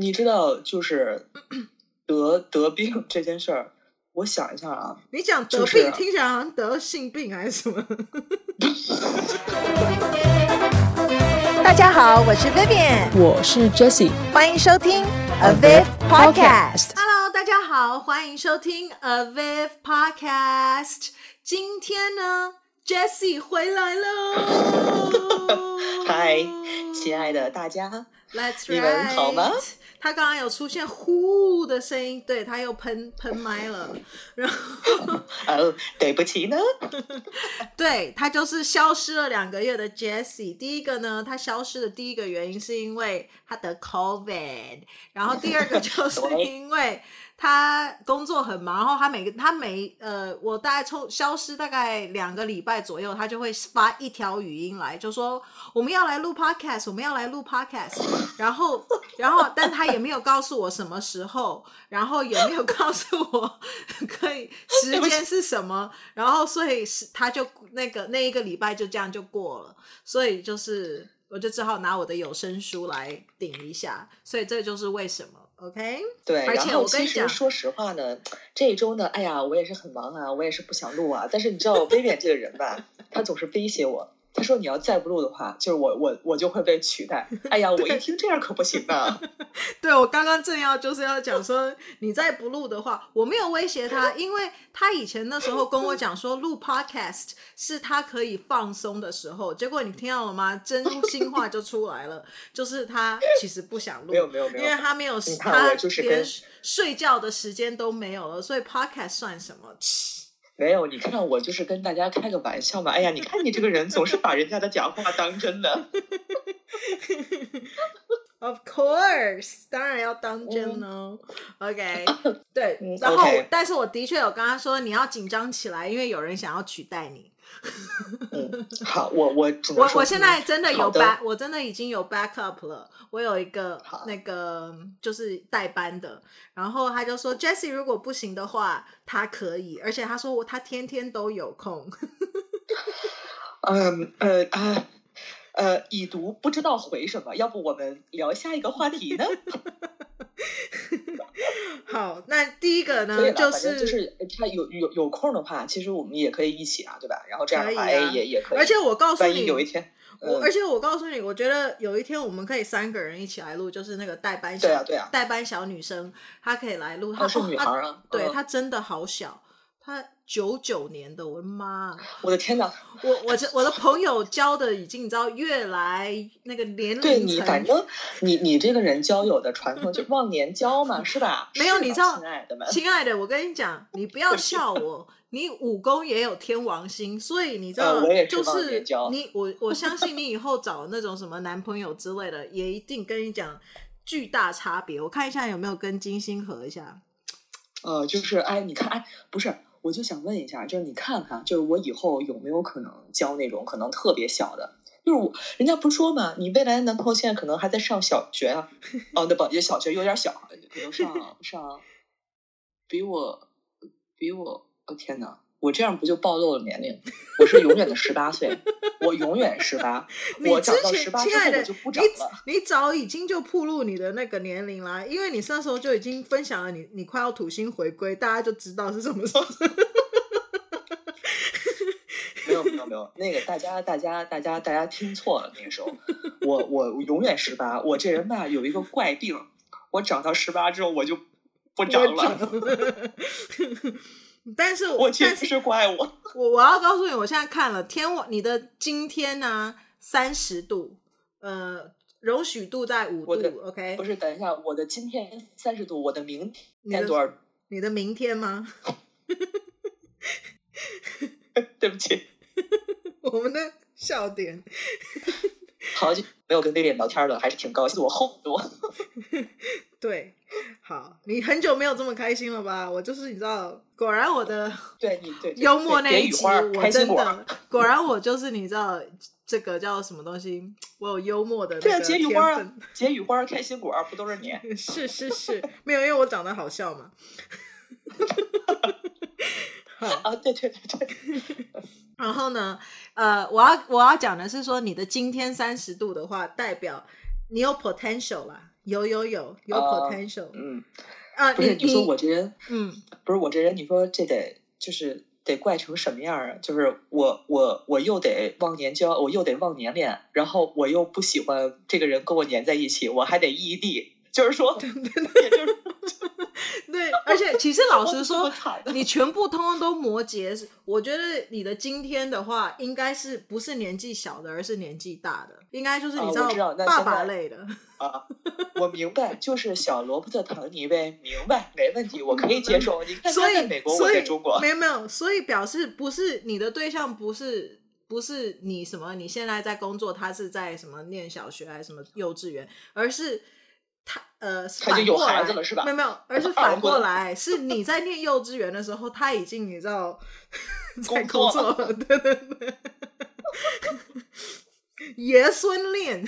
你知道，就是 得得病这件事儿，我想一下啊。你讲得病、就是、听起来好像得性病还是什么？大家好，我是 Vivian，我是 Jessie，欢迎收听 Aviv Podcast。Hello，大家好，欢迎收听 Aviv Podcast。今天呢，Jessie 回来了。嗨，亲爱的大家。Let's. 你们好吗？他刚刚有出现呼的声音，对，他又喷喷麦了，然后 哦，对不起呢。对，他就是消失了两个月的 Jessie。第一个呢，他消失的第一个原因是因为他得 COVID，然后第二个就 是因为。他工作很忙，然后他每个他每呃，我大概从消失大概两个礼拜左右，他就会发一条语音来，就说我们要来录 podcast，我们要来录 podcast，然后然后，但他也没有告诉我什么时候，然后也没有告诉我 可以时间是什么，然后所以是他就那个那一个礼拜就这样就过了，所以就是我就只好拿我的有声书来顶一下，所以这就是为什么。OK，对，而且我跟你讲，说实话呢，这一周呢，哎呀，我也是很忙啊，我也是不想录啊。但是你知道，Vivian 这个人吧，他总是威胁我。他说：“你要再不录的话，就是我我我就会被取代。”哎呀，我一听这样可不行啊！对，我刚刚正要就是要讲说，你再不录的话，我没有威胁他，因为他以前那时候跟我讲说录 podcast 是他可以放松的时候。结果你听到了吗？真心话就出来了，就是他其实不想录，没有没有没有，因为他没有他连睡觉的时间都没有了，所以 podcast 算什么？没有，你看我就是跟大家开个玩笑嘛。哎呀，你看你这个人总是把人家的假话当真的。Of course，当然要当真哦。嗯、OK，对，嗯、然后 okay. 但是我的确有跟他说你要紧张起来，因为有人想要取代你。嗯，好，我我我我现在真的有 back，我真的已经有 backup 了。我有一个那个就是代班的，然后他就说 Jessie 如果不行的话，他可以，而且他说我他天天都有空。嗯呃啊呃，已读不知道回什么，要不我们聊下一个话题呢？好，那第一个呢，就是就是他有有有空的话，其实我们也可以一起啊，对吧？然后这样的话，啊、也也可以。而且我告诉你，有一天，我、嗯、而且我告诉你，我觉得有一天我们可以三个人一起来录，就是那个代班小，对啊对啊，代班小女生，她可以来录。她是女孩啊，哦、对、嗯、她真的好小。他九九年的，我的妈！我的天哪！我我这我的朋友交的已经你知道越来那个年龄，对你反正你你这个人交友的传统就忘年交嘛，是吧？没有，你知道，亲爱的们，亲爱的，我跟你讲，你不要笑 我，你武功也有天王星，所以你知道，呃、就是你我我相信你以后找那种什么男朋友之类的，也一定跟你讲巨大差别。我看一下有没有跟金星合一下。呃，就是哎，你看哎，不是。我就想问一下，就是你看看，就是我以后有没有可能交那种可能特别小的？就是我，人家不说嘛，你未来的男朋友现在可能还在上小学啊，哦，那不，也小学有点小，可能上 上，比我比我，哦天哪，我这样不就暴露了年龄？我是永远的十八岁，我永远十八，我长到十八之后我就不长了。你，你早已经就暴露你的那个年龄了，因为你那时候就已经分享了你你快要土星回归，大家就知道是什么时候。没有没有没有，那个大家大家大家大家听错了，那个时候我我永远十八，我这人吧有一个怪病，我长到十八之后我就不长了。但是我其实是怪我，我我要告诉你，我现在看了天王，你的今天呢三十度，呃，容许度在五度，OK？不是，等一下，我的今天三十度，我的明天多少？你，你的明天吗？对不起，我们的笑点。好久没有跟威廉聊天了，还是挺高兴。我后很多。对，好，你很久没有这么开心了吧？我就是你知道，果然我的对你对幽默那一集，我真的果然我就是你知道这个叫什么东西？我有幽默的对啊，解语花啊，解语花开心果不都是你？是是是，没有，因为我长得好笑嘛。啊，对对对对。然后呢，呃，我要我要讲的是说，你的今天三十度的话，代表你有 potential 啦。有有有有 potential，嗯啊，不是你你说我这人，嗯，不是我这人，你说这得就是得怪成什么样啊？就是我我我又得忘年交，我又得忘年恋，然后我又不喜欢这个人跟我粘在一起，我还得异地，就是说，也就是。对，而且其实老实说，你全部通通都摩羯，我觉得你的今天的话，应该是不是年纪小的，而是年纪大的，应该就是你知道，爸爸类的啊。我明白，就是小罗伯特·唐尼呗，明白，没问题，我可以接受。你看他在美国，我在中国，没有没有，所以表示不是你的对象，不是不是你什么，你现在在工作，他是在什么念小学还是什么幼稚园，而是。他呃，他就有孩子了是吧？没有没有，而是反过来，是你在念幼稚园的时候，他已经你知道在工作了，对对对，爷孙恋，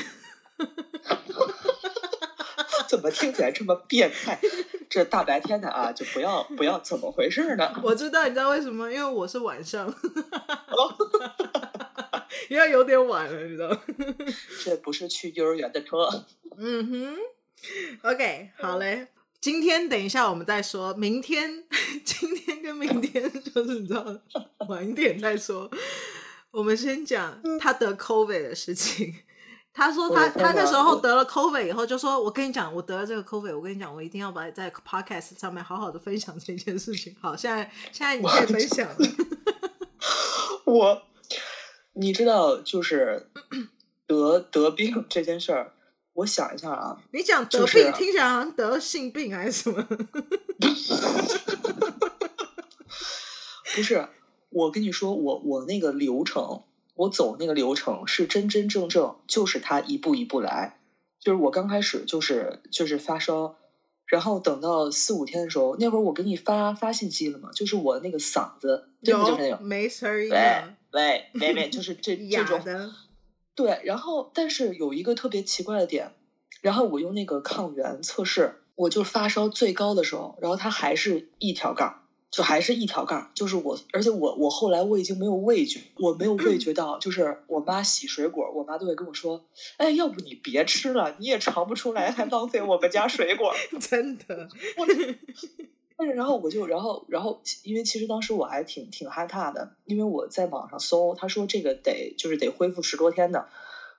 怎么听起来这么变态？这大白天的啊，就不要不要，怎么回事呢？我知道，你知道为什么？因为我是晚上，因为有点晚了，你知道？这不是去幼儿园的车。嗯哼。OK，好嘞。今天等一下我们再说，明天、今天跟明天 就是你知道，晚一点再说。我们先讲他得 COVID 的事情。他说他他那时候得了 COVID 以后，就说：“我跟你讲，我得了这个 COVID，我跟你讲，我一定要把在 Podcast 上面好好的分享这件事情。”好，现在现在你可以分享了。我，你知道，就是得得病这件事儿。我想一下啊，你讲得病、就是、听起来好像得性病还是什么？不是，我跟你说，我我那个流程，我走那个流程是真真正正，就是他一步一步来。就是我刚开始就是就是发烧，然后等到四五天的时候，那会儿我给你发发信息了嘛，就是我那个嗓子真的就是那种没声儿，喂喂，妹妹，就是这 这种。对，然后但是有一个特别奇怪的点，然后我用那个抗原测试，我就发烧最高的时候，然后它还是一条杠，就还是一条杠，就是我，而且我我后来我已经没有味觉，我没有味觉到，就是我妈洗水果，我妈都会跟我说，哎，要不你别吃了，你也尝不出来，还浪费我们家水果，真的。我但是然后我就然后然后因为其实当时我还挺挺害怕的，因为我在网上搜，他说这个得就是得恢复十多天的。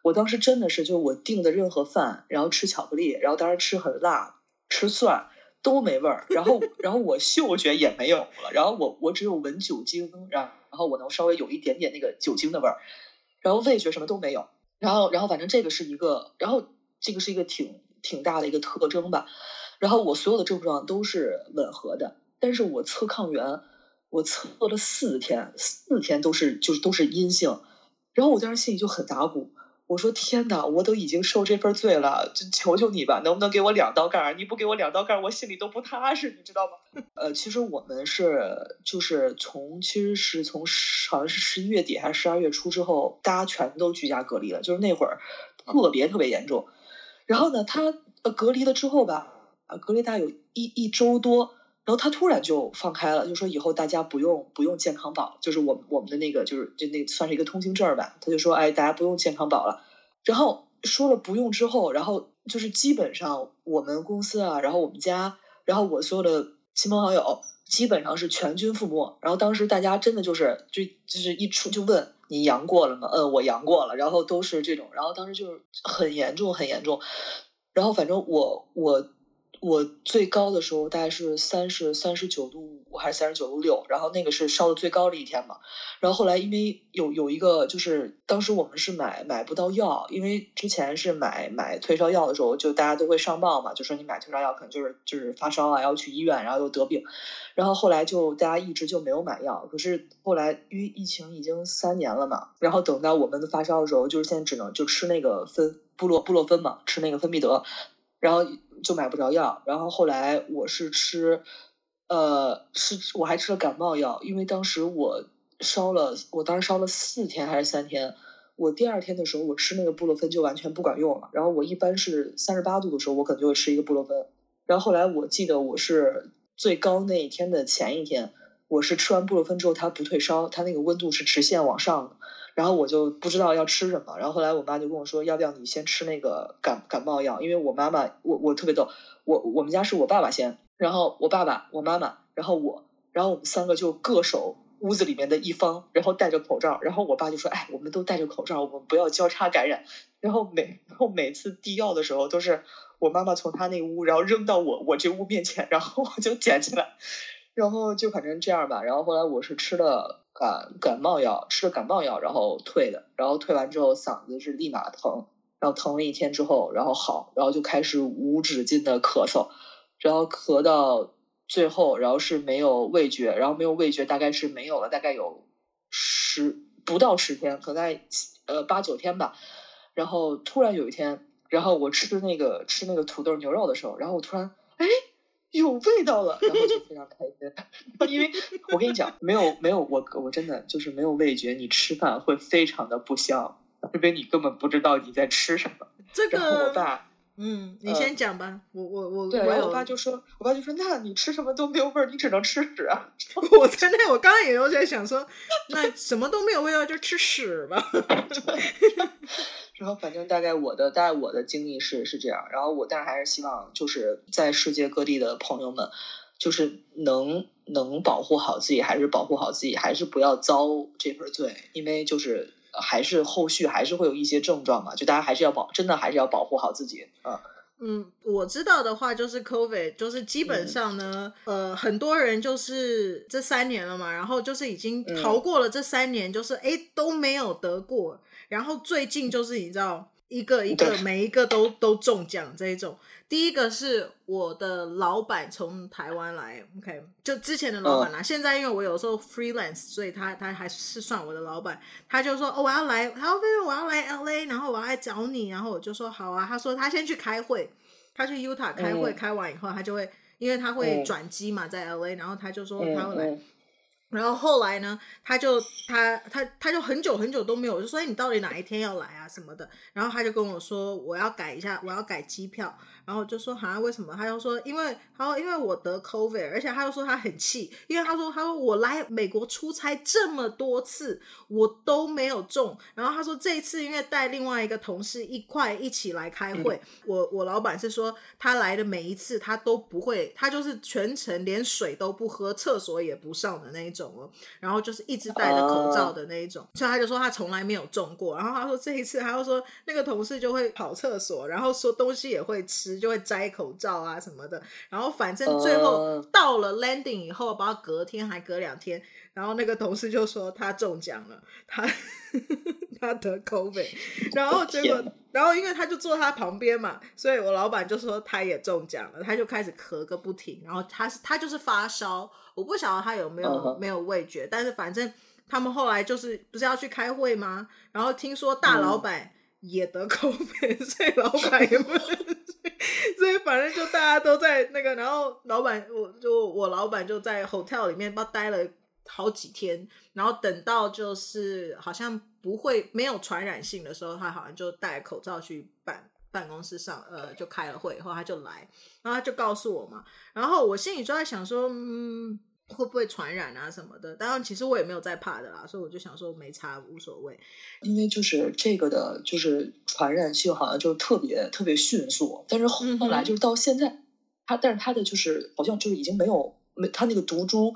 我当时真的是就我订的任何饭，然后吃巧克力，然后当时吃很辣，吃蒜都没味儿，然后然后我嗅觉也没有了，然后我我只有闻酒精，然后然后我能稍微有一点点那个酒精的味儿，然后味觉什么都没有，然后然后反正这个是一个，然后这个是一个挺挺大的一个特征吧。然后我所有的症状都是吻合的，但是我测抗原，我测了四天，四天都是就是都是阴性，然后我当时心里就很打鼓，我说天哪，我都已经受这份罪了，就求求你吧，能不能给我两道杠？你不给我两道杠，我心里都不踏实，你知道吗？呃，其实我们是就是从其实是从好像是十一月底还是十二月初之后，大家全都居家隔离了，就是那会儿特别特别严重，然后呢，他呃隔离了之后吧。隔离大概有一一周多，然后他突然就放开了，就说以后大家不用不用健康宝，就是我我们的那个就是就那算是一个通行证吧。他就说，哎，大家不用健康宝了。然后说了不用之后，然后就是基本上我们公司啊，然后我们家，然后我所有的亲朋好友，基本上是全军覆没。然后当时大家真的就是就就是一出就问你阳过了吗？嗯，我阳过了。然后都是这种，然后当时就是很严重很严重。然后反正我我。我最高的时候大概是三十三十九度五还是三十九度六，然后那个是烧的最高的一天嘛。然后后来因为有有一个就是当时我们是买买不到药，因为之前是买买退烧药的时候，就大家都会上报嘛，就说你买退烧药可能就是就是发烧啊，要去医院，然后又得病。然后后来就大家一直就没有买药。可是后来因为疫情已经三年了嘛，然后等到我们发烧的时候，就是现在只能就吃那个芬布洛布洛芬嘛，吃那个芬必得，然后。就买不着药，然后后来我是吃，呃，是我还吃了感冒药，因为当时我烧了，我当时烧了四天还是三天，我第二天的时候我吃那个布洛芬就完全不管用了，然后我一般是三十八度的时候我可能就会吃一个布洛芬，然后后来我记得我是最高那一天的前一天，我是吃完布洛芬之后它不退烧，它那个温度是直线往上的。然后我就不知道要吃什么，然后后来我妈就跟我说，要不要你先吃那个感感冒药？因为我妈妈，我我特别逗，我我们家是我爸爸先，然后我爸爸、我妈妈，然后我，然后我们三个就各守屋子里面的一方，然后戴着口罩，然后我爸就说，哎，我们都戴着口罩，我们不要交叉感染。然后每然后每次递药的时候，都是我妈妈从她那屋，然后扔到我我这屋面前，然后我就捡起来，然后就反正这样吧。然后后来我是吃了。感感冒药吃了感冒药，然后退的，然后退完之后嗓子是立马疼，然后疼了一天之后，然后好，然后就开始无止境的咳嗽，然后咳到最后，然后是没有味觉，然后没有味觉，大概是没有了，大概有十不到十天，可能在呃八九天吧，然后突然有一天，然后我吃那个吃那个土豆牛肉的时候，然后我突然哎。有味道了，然后就非常开心，因为我跟你讲，没有没有我我真的就是没有味觉，你吃饭会非常的不香，因为你根本不知道你在吃什么。这个，然后我爸，嗯，你先讲吧，呃、我我我，对，然后我爸就说，我爸就说，那你吃什么都没有味儿，你只能吃屎啊！我在那，我刚刚也有在想说，那什么都没有味道就吃屎吧。然后反正大概我的大概我的经历是是这样，然后我但是还是希望就是在世界各地的朋友们，就是能能保护好自己，还是保护好自己，还是不要遭这份罪，因为就是还是后续还是会有一些症状嘛，就大家还是要保，真的还是要保护好自己啊。我知道的话就是 COVID，就是基本上呢，嗯、呃，很多人就是这三年了嘛，然后就是已经逃过了这三年，就是哎、嗯、都没有得过。然后最近就是你知道，一个一个每一个都都中奖这一种。第一个是我的老板从台湾来，OK，就之前的老板啦。现在因为我有时候 freelance，所以他他还是算我的老板。他就说哦，我要来，他说我要来 LA，然后我要来找你，然后我就说好啊。他说他先去开会，他去 Utah 开会，开完以后他就会，因为他会转机嘛，在 LA，然后他就说他会来。然后后来呢，他就他他他就很久很久都没有，我就说，哎，你到底哪一天要来啊什么的？然后他就跟我说，我要改一下，我要改机票。然后就说好像为什么？他就说因为他说因为我得 COVID，而且他又说他很气，因为他说他说我来美国出差这么多次，我都没有中。然后他说这一次因为带另外一个同事一块一起来开会，嗯、我我老板是说他来的每一次他都不会，他就是全程连水都不喝，厕所也不上的那一种哦。然后就是一直戴着口罩的那一种，所以他就说他从来没有中过。然后他说这一次，他又说那个同事就会跑厕所，然后说东西也会吃。就会摘口罩啊什么的，然后反正最后到了 landing 以后，包括隔天还隔两天，然后那个同事就说他中奖了，他 他得 COVID，然后结果，然后因为他就坐他旁边嘛，所以我老板就说他也中奖了，他就开始咳个不停，然后他是他就是发烧，我不晓得他有没有没有味觉，但是反正他们后来就是不是要去开会吗？然后听说大老板也得 COVID，所以老板也不。所反正就大家都在那个，然后老板我就我老板就在 hotel 里面不待了好几天，然后等到就是好像不会没有传染性的时候，他好像就戴口罩去办办公室上，呃，就开了会以后他就来，然后他就告诉我嘛，然后我心里就在想说，嗯。会不会传染啊什么的？当然，其实我也没有在怕的啦，所以我就想说没差，无所谓。因为就是这个的，就是传染性好像就特别特别迅速，但是后后来就是到现在，嗯、它但是它的就是好像就是已经没有没它那个毒株，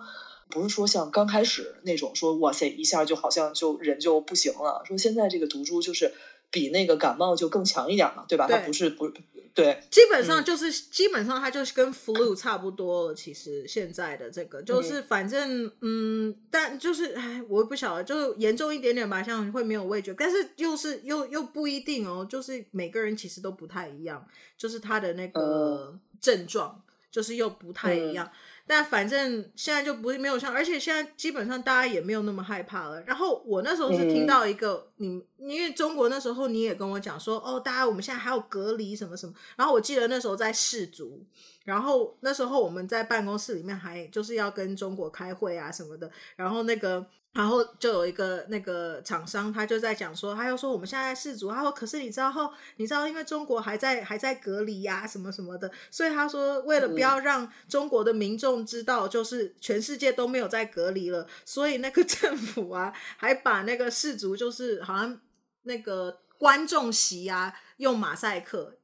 不是说像刚开始那种说哇塞一下就好像就人就不行了，说现在这个毒株就是比那个感冒就更强一点嘛，对吧？对它不是不。对，基本上就是、嗯、基本上它就是跟 flu 差不多了。其实现在的这个就是反正嗯，嗯，但就是哎，我也不晓得，就严重一点点吧，像会没有味觉，但是又是又又不一定哦。就是每个人其实都不太一样，就是他的那个症状，就是又不太一样。嗯但反正现在就不是没有像，而且现在基本上大家也没有那么害怕了。然后我那时候是听到一个，嗯、你因为中国那时候你也跟我讲说，哦，大家我们现在还有隔离什么什么。然后我记得那时候在世足，然后那时候我们在办公室里面还就是要跟中国开会啊什么的。然后那个然后就有一个那个厂商，他就在讲说，他又说我们现在在试足，他说可是你知道后，你知道因为中国还在还在隔离呀、啊，什么什么的，所以他说为了不要让中国的民众知道，就是全世界都没有在隔离了，所以那个 政府啊，还把那个试足就是好像那个观众席啊用马赛克。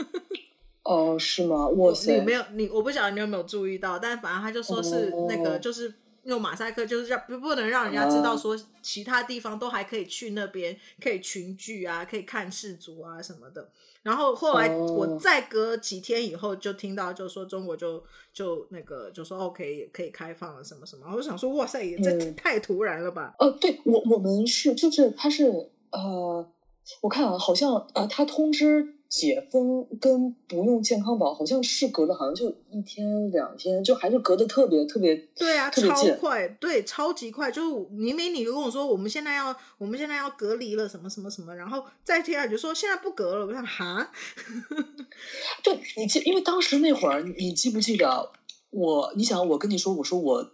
哦，是吗？我你没有你，我不晓得你有没有注意到，但反正他就说是那个就是。用马赛克就是让不不能让人家知道说其他地方都还可以去那边可以群聚啊，可以看世族啊什么的。然后后来我再隔几天以后就听到，就说中国就就那个就说 OK 可以开放了什么什么。我就想说哇塞，这太突然了吧？呃、嗯，对我我们是就是他是呃，我看啊，好像呃他通知。解封跟不用健康宝好像是隔了，好像就一天两天，就还是隔得特别特别对啊，特别超快，对，超级快。就是明明你跟我说我们现在要我们现在要隔离了什么什么什么，然后再听下就说现在不隔了，我想哈，对，你记，因为当时那会儿你记不记得我？你想我跟你说，我说我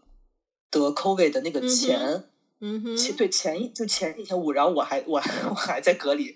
得 COVID 的那个前，嗯哼，前对前一就前一天我，然后我还我还我还在隔离。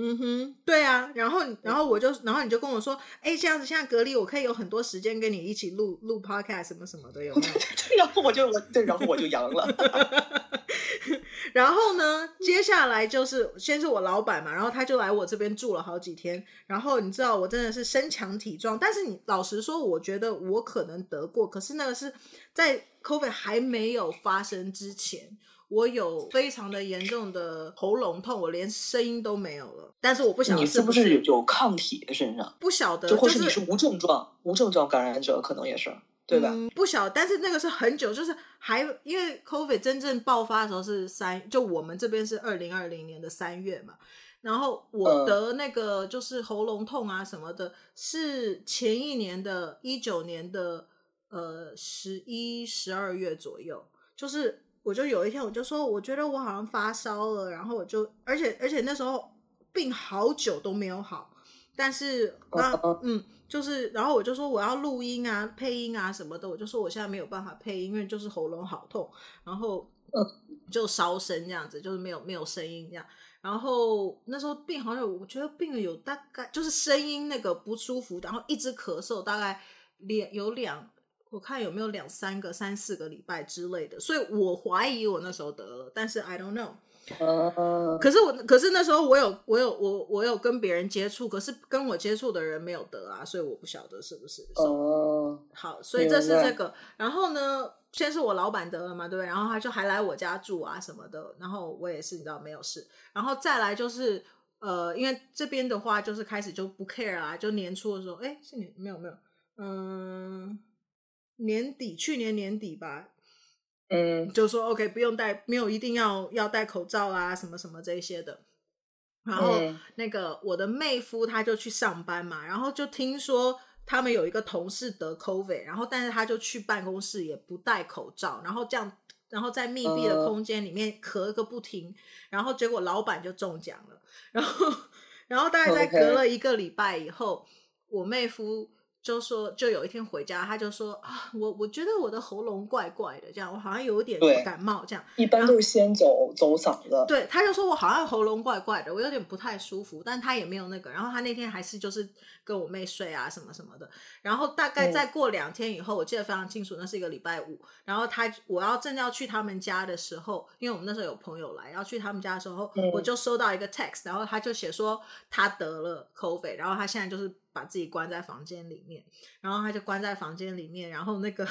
嗯哼，对啊，然后然后我就然后你就跟我说，哎，这样子现在隔离，我可以有很多时间跟你一起录录 podcast 什么什么的，有没有？然后我就我对，然后我就阳了。然后呢，接下来就是先是我老板嘛，然后他就来我这边住了好几天。然后你知道我真的是身强体壮，但是你老实说，我觉得我可能得过，可是那个是在 COVID 还没有发生之前。我有非常的严重的喉咙痛，我连声音都没有了。但是我不晓得是不是，你是不是有抗体在身上？不晓得，就或是你是无症状、就是、无症状感染者，可能也是对吧？嗯、不晓，但是那个是很久，就是还因为 COVID 真正爆发的时候是三，就我们这边是二零二零年的三月嘛。然后我得那个就是喉咙痛啊什么的，嗯、是前一年的一九年的呃十一十二月左右，就是。我就有一天，我就说，我觉得我好像发烧了，然后我就，而且而且那时候病好久都没有好，但是那嗯，就是，然后我就说我要录音啊、配音啊什么的，我就说我现在没有办法配音，因为就是喉咙好痛，然后就烧声这样子，就是没有没有声音这样，然后那时候病好像我觉得病了有大概就是声音那个不舒服，然后一直咳嗽，大概两有两。我看有没有两三个、三四个礼拜之类的，所以我怀疑我那时候得了，但是 I don't know。Uh, 可是我，可是那时候我有，我有，我我有跟别人接触，可是跟我接触的人没有得啊，所以我不晓得是不是。哦、uh,，好，所以这是这个。然后呢，先是我老板得了嘛，对不对？然后他就还来我家住啊什么的，然后我也是，你知道没有事。然后再来就是，呃，因为这边的话就是开始就不 care 啊，就年初的时候，哎，是你没有没有，嗯。年底，去年年底吧，嗯，就说 OK，不用戴，没有一定要要戴口罩啊，什么什么这些的。然后、嗯、那个我的妹夫他就去上班嘛，然后就听说他们有一个同事得 COVID，然后但是他就去办公室也不戴口罩，然后这样，然后在密闭的空间里面咳个不停，然后结果老板就中奖了，然后然后大概在隔了一个礼拜以后，我妹夫。就说，就有一天回家，他就说啊，我我觉得我的喉咙怪怪的，这样我好像有点感冒，这样一般都是先走走嗓子。对，他就说我好像喉咙怪怪的，我有点不太舒服，但他也没有那个。然后他那天还是就是跟我妹睡啊什么什么的。然后大概再过两天以后，我记得非常清楚，那是一个礼拜五。然后他我要正要去他们家的时候，因为我们那时候有朋友来要去他们家的时候，我就收到一个 text，然后他就写说他得了 COVID，然后他现在就是。把自己关在房间里面，然后他就关在房间里面，然后那个，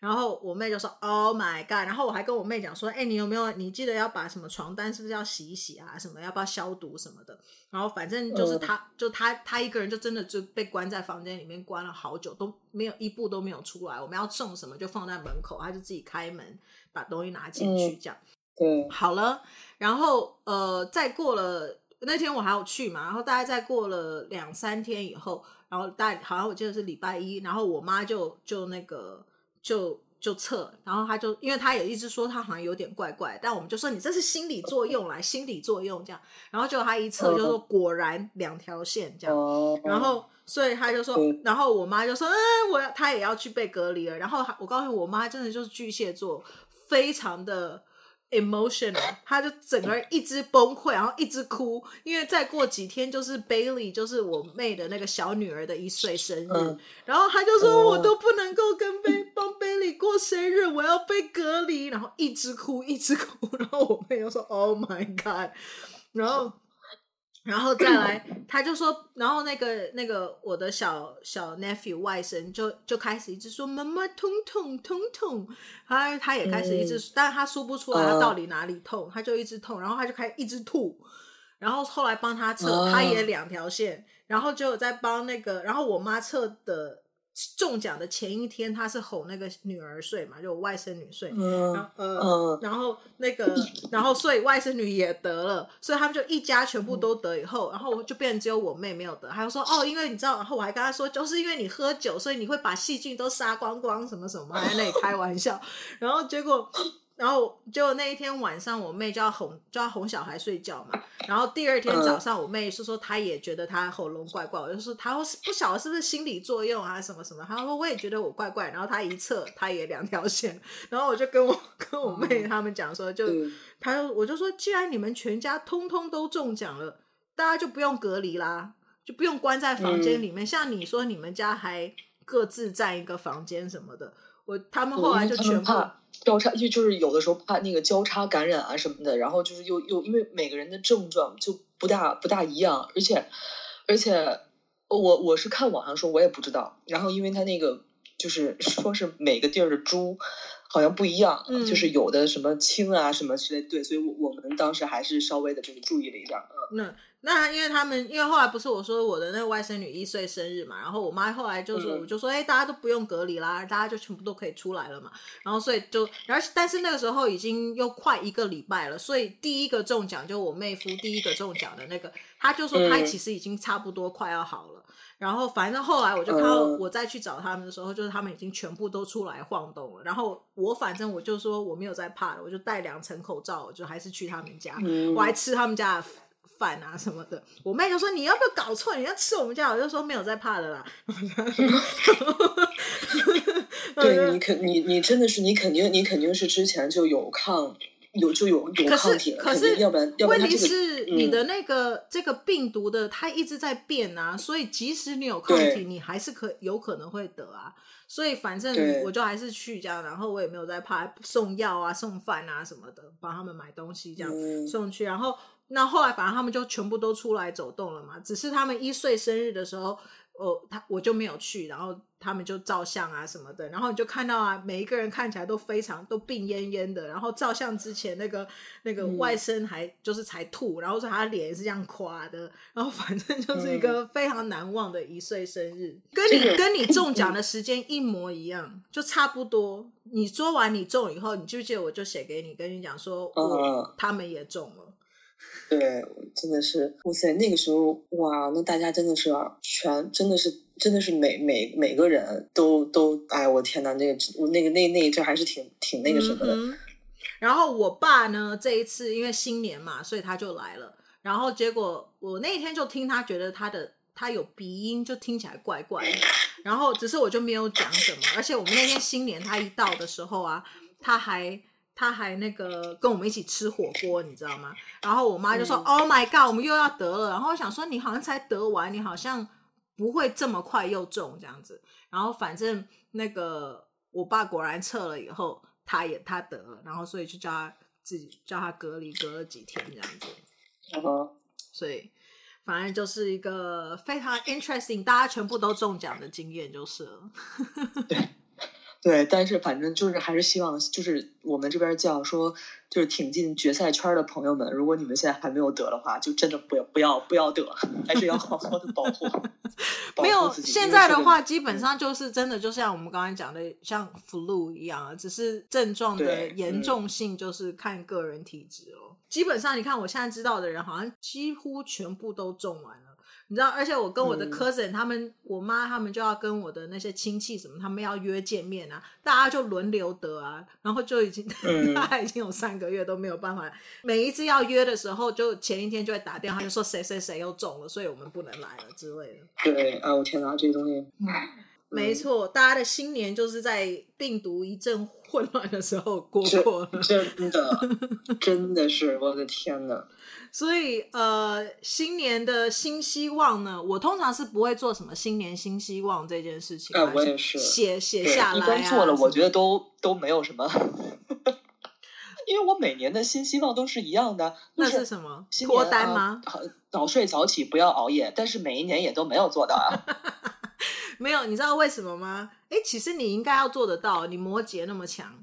然后我妹就说：“Oh my god！” 然后我还跟我妹讲说：“哎，你有没有？你记得要把什么床单是不是要洗一洗啊？什么要不要消毒什么的？”然后反正就是他，嗯、就他，他一个人就真的就被关在房间里面关了好久，都没有一步都没有出来。我们要送什么就放在门口，他就自己开门把东西拿进去，这样。对、嗯，好了，然后呃，再过了。那天我还有去嘛，然后大概再过了两三天以后，然后大概好像我记得是礼拜一，然后我妈就就那个就就测，然后她就因为她也一直说她好像有点怪怪，但我们就说你这是心理作用来，心理作用这样，然后就她一测就说果然两条线这样，然后。所以她就说，然后我妈就说嗯，我要她也要去被隔离了，然后我告诉我妈真的就是巨蟹座，非常的。Emotional，他就整个人一直崩溃，然后一直哭，因为再过几天就是 Bailey，就是我妹的那个小女儿的一岁生日，嗯、然后他就说、嗯、我都不能够跟贝帮 Bailey 过生日，我要被隔离，然后一直哭一直哭，然后我妹又说 Oh my God，然后。然后再来，他就说，然后那个那个我的小小 nephew 外甥就就开始一直说妈妈痛痛痛痛，他他也开始一直，嗯、但是他说不出来他到底哪里痛，他就一直痛，然后他就开始一直吐，然后后来帮他测，嗯、他也两条线，然后就在帮那个，然后我妈测的。中奖的前一天，他是哄那个女儿睡嘛，就我外甥女睡，嗯、然后呃，嗯、然后那个，然后所以外甥女也得了，所以他们就一家全部都得以后，然后就变成只有我妹没有得。还有说哦，因为你知道，然后我还跟他说，就是因为你喝酒，所以你会把细菌都杀光光，什么什么，还在那里开玩笑，然后结果。然后就那一天晚上，我妹就要哄就要哄小孩睡觉嘛。然后第二天早上，我妹是说她也觉得她喉咙怪怪，我就说她不晓得是不是心理作用啊什么什么。她说我也觉得我怪怪。然后她一测，她也两条线。然后我就跟我跟我妹他们讲说，就她我就说，既然你们全家通通都中奖了，大家就不用隔离啦，就不用关在房间里面。嗯、像你说你们家还各自占一个房间什么的，我他们后来就全部。交叉就就是有的时候怕那个交叉感染啊什么的，然后就是又又因为每个人的症状就不大不大一样，而且而且我我是看网上说，我也不知道。然后因为他那个就是说是每个地儿的猪好像不一样，嗯、就是有的什么轻啊什么之类，对，所以我我们当时还是稍微的就是注意了一下，嗯。那那因为他们，因为后来不是我说我的那个外甥女一岁生日嘛，然后我妈后来就说，嗯、我就说，哎，大家都不用隔离啦，大家就全部都可以出来了嘛。然后所以就，然后但是那个时候已经又快一个礼拜了，所以第一个中奖就我妹夫第一个中奖的那个，他就说他其实已经差不多快要好了。嗯、然后反正后来我就看到我再去找他们的时候，就是他们已经全部都出来晃动了。然后我反正我就说我没有在怕的，我就戴两层口罩，我就还是去他们家，嗯、我还吃他们家的。饭啊什么的，我妹就说，你要不要搞错？你要吃我们家，我就说没有在怕的啦。对，你肯你你真的是你肯定你肯定是之前就有抗有就有有抗体了，可是可是要不然要不然问题是你的那个、嗯、这个病毒的它一直在变啊，所以即使你有抗体，你还是可有可能会得啊。所以反正我就还是去这样，然后我也没有在怕，送药啊送饭啊什么的，帮他们买东西这样、嗯、送去，然后。那后来，反正他们就全部都出来走动了嘛。只是他们一岁生日的时候，哦，他我就没有去，然后他们就照相啊什么的。然后你就看到啊，每一个人看起来都非常都病恹恹的。然后照相之前，那个那个外甥还就是才吐，嗯、然后说他脸也是这样垮的。然后反正就是一个非常难忘的一岁生日，嗯、跟你跟你中奖的时间一模一样，就差不多。你说完你中以后，你记不记得我就写给你，跟你讲说我他们也中了。对，真的是哇塞！那个时候哇，那大家真的是全，真的是，真的是每每每个人都都，哎，我天呐，那个我那个那那一阵还是挺挺那个什么的。然后我爸呢，这一次因为新年嘛，所以他就来了。然后结果我那天就听他觉得他的他有鼻音，就听起来怪怪的。然后只是我就没有讲什么。而且我们那天新年他一到的时候啊，他还。他还那个跟我们一起吃火锅，你知道吗？然后我妈就说、嗯、：“Oh my god，我们又要得了。”然后我想说：“你好像才得完，你好像不会这么快又中这样子。”然后反正那个我爸果然测了以后，他也他得了，然后所以就叫他自己叫他隔离隔了几天这样子。嗯、所以反正就是一个非常 interesting，大家全部都中奖的经验就是了。对。对，但是反正就是还是希望，就是我们这边叫说，就是挺进决赛圈的朋友们，如果你们现在还没有得的话，就真的不要不要不要得，还是要好好的保护。没有，现在的话基本上就是真的，就像我们刚才讲的，像 flu 一样，只是症状的严重性就是看个人体质哦。嗯、基本上你看，我现在知道的人好像几乎全部都中完了。你知道，而且我跟我的 cousin、嗯、他们，我妈他们就要跟我的那些亲戚什么，他们要约见面啊，大家就轮流得啊，然后就已经、嗯、大概已经有三个月都没有办法，每一次要约的时候，就前一天就会打电话，就说谁谁谁又中了，所以我们不能来了之类的。对，啊，我天哪，这些东西，没错，大家的新年就是在病毒一阵混乱的时候过过了，真的，真的是我的天呐。所以呃，新年的新希望呢，我通常是不会做什么新年新希望这件事情。哎，我也是写写下来啊，一般做了，我觉得都都没有什么。因为我每年的新希望都是一样的，那是什么？脱单吗？啊，早睡早起，不要熬夜。但是每一年也都没有做到啊。没有，你知道为什么吗？哎，其实你应该要做得到。你摩羯那么强，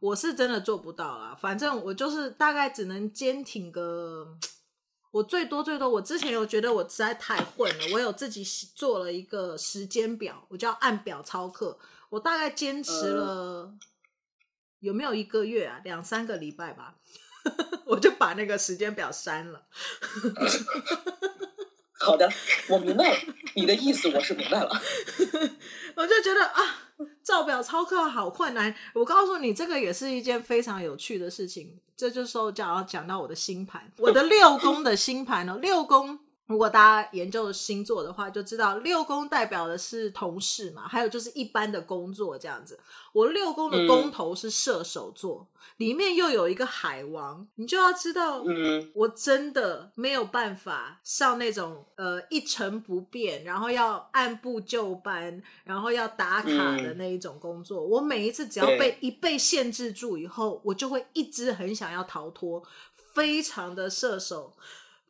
我是真的做不到啊。反正我就是大概只能坚挺个，我最多最多，我之前有觉得我实在太混了，我有自己做了一个时间表，我叫按表操课。我大概坚持了。呃有没有一个月啊？两三个礼拜吧，我就把那个时间表删了。好的，我明白了你的意思，我是明白了。我就觉得啊，造表操课好困难。我告诉你，这个也是一件非常有趣的事情。这就是说，讲要讲到我的星盘，我的六宫的星盘呢，六宫。如果大家研究星座的话，就知道六宫代表的是同事嘛，还有就是一般的工作这样子。我六宫的宫头是射手座，嗯、里面又有一个海王，你就要知道，嗯，我真的没有办法上那种呃一成不变，然后要按部就班，然后要打卡的那一种工作。嗯、我每一次只要被一被限制住以后，我就会一直很想要逃脱，非常的射手。